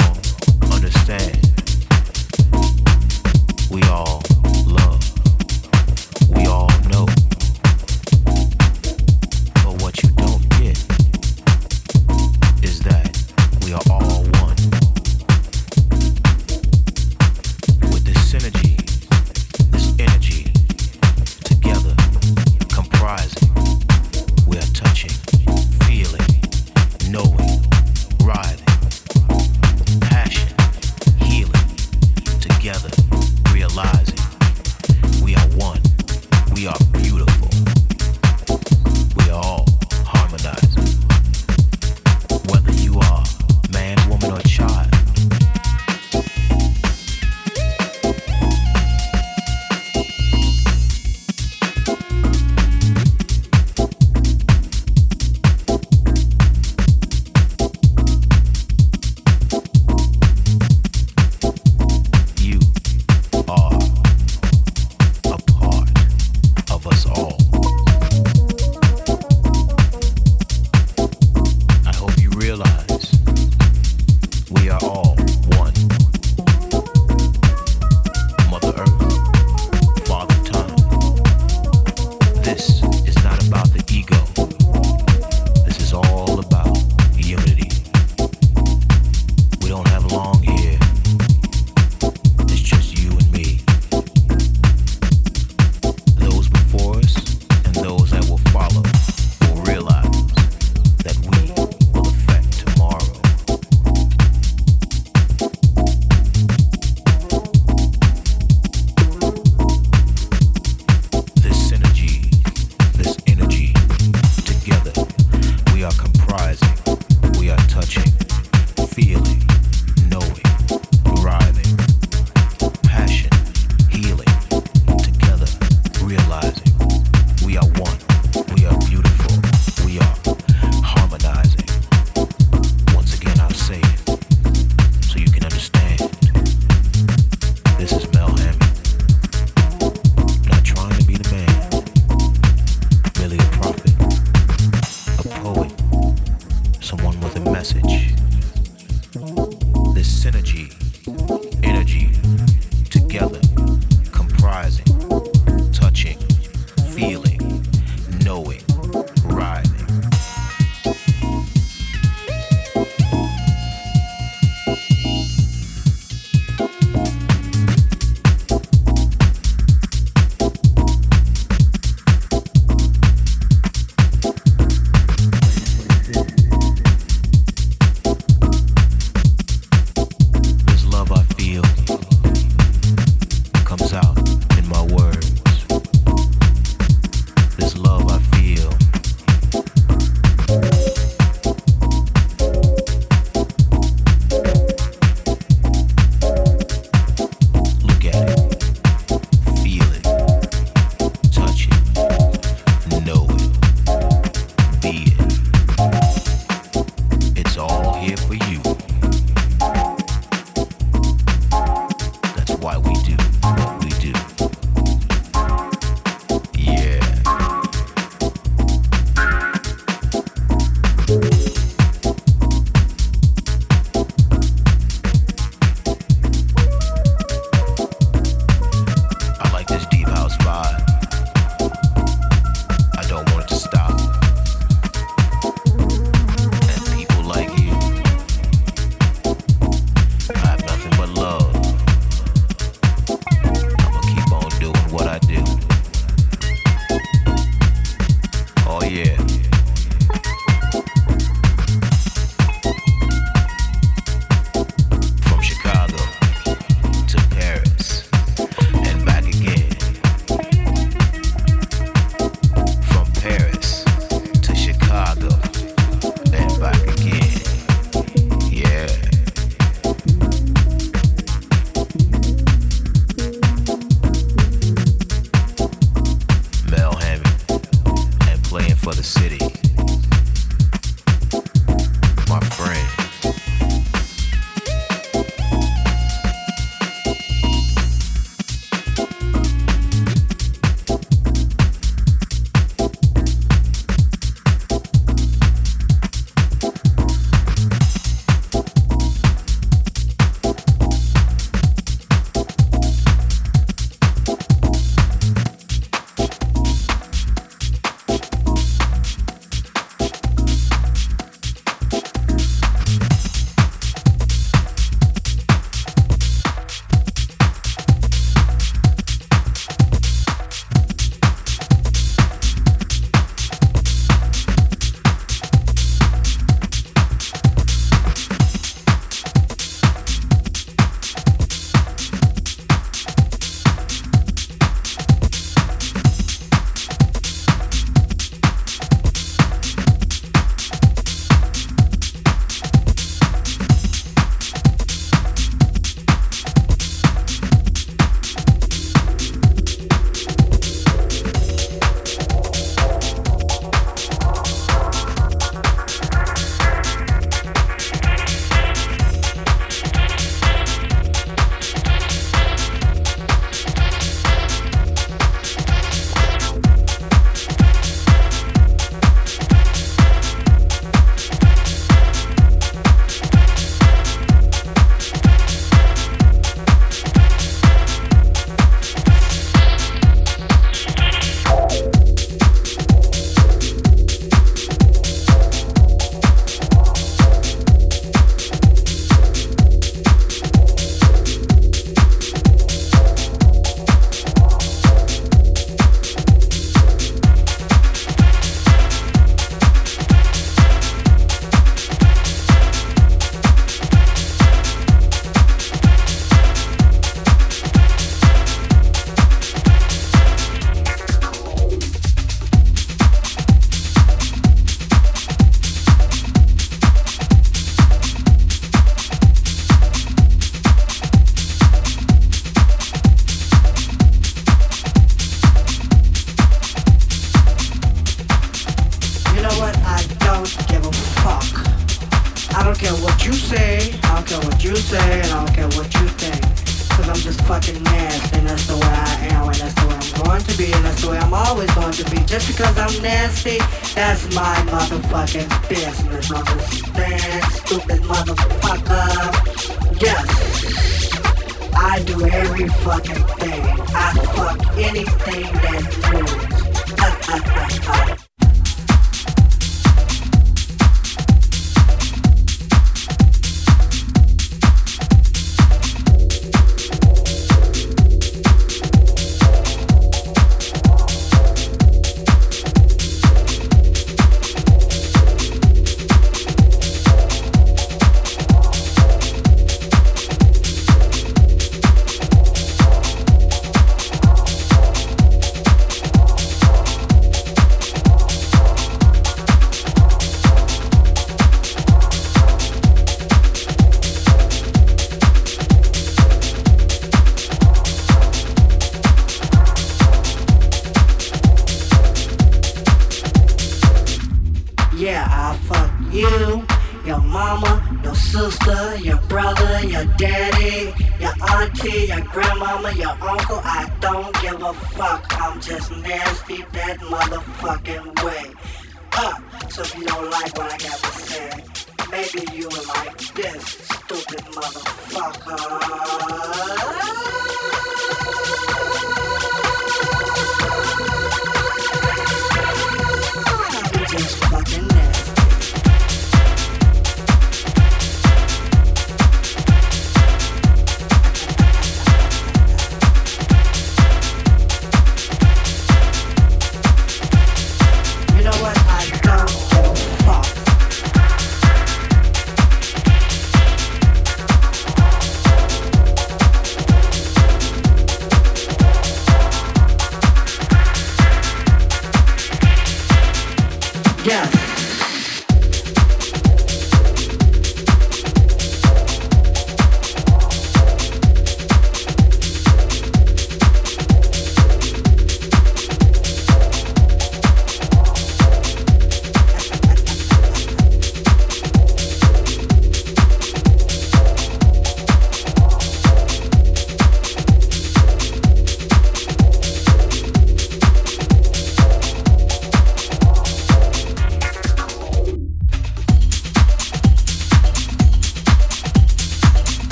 long.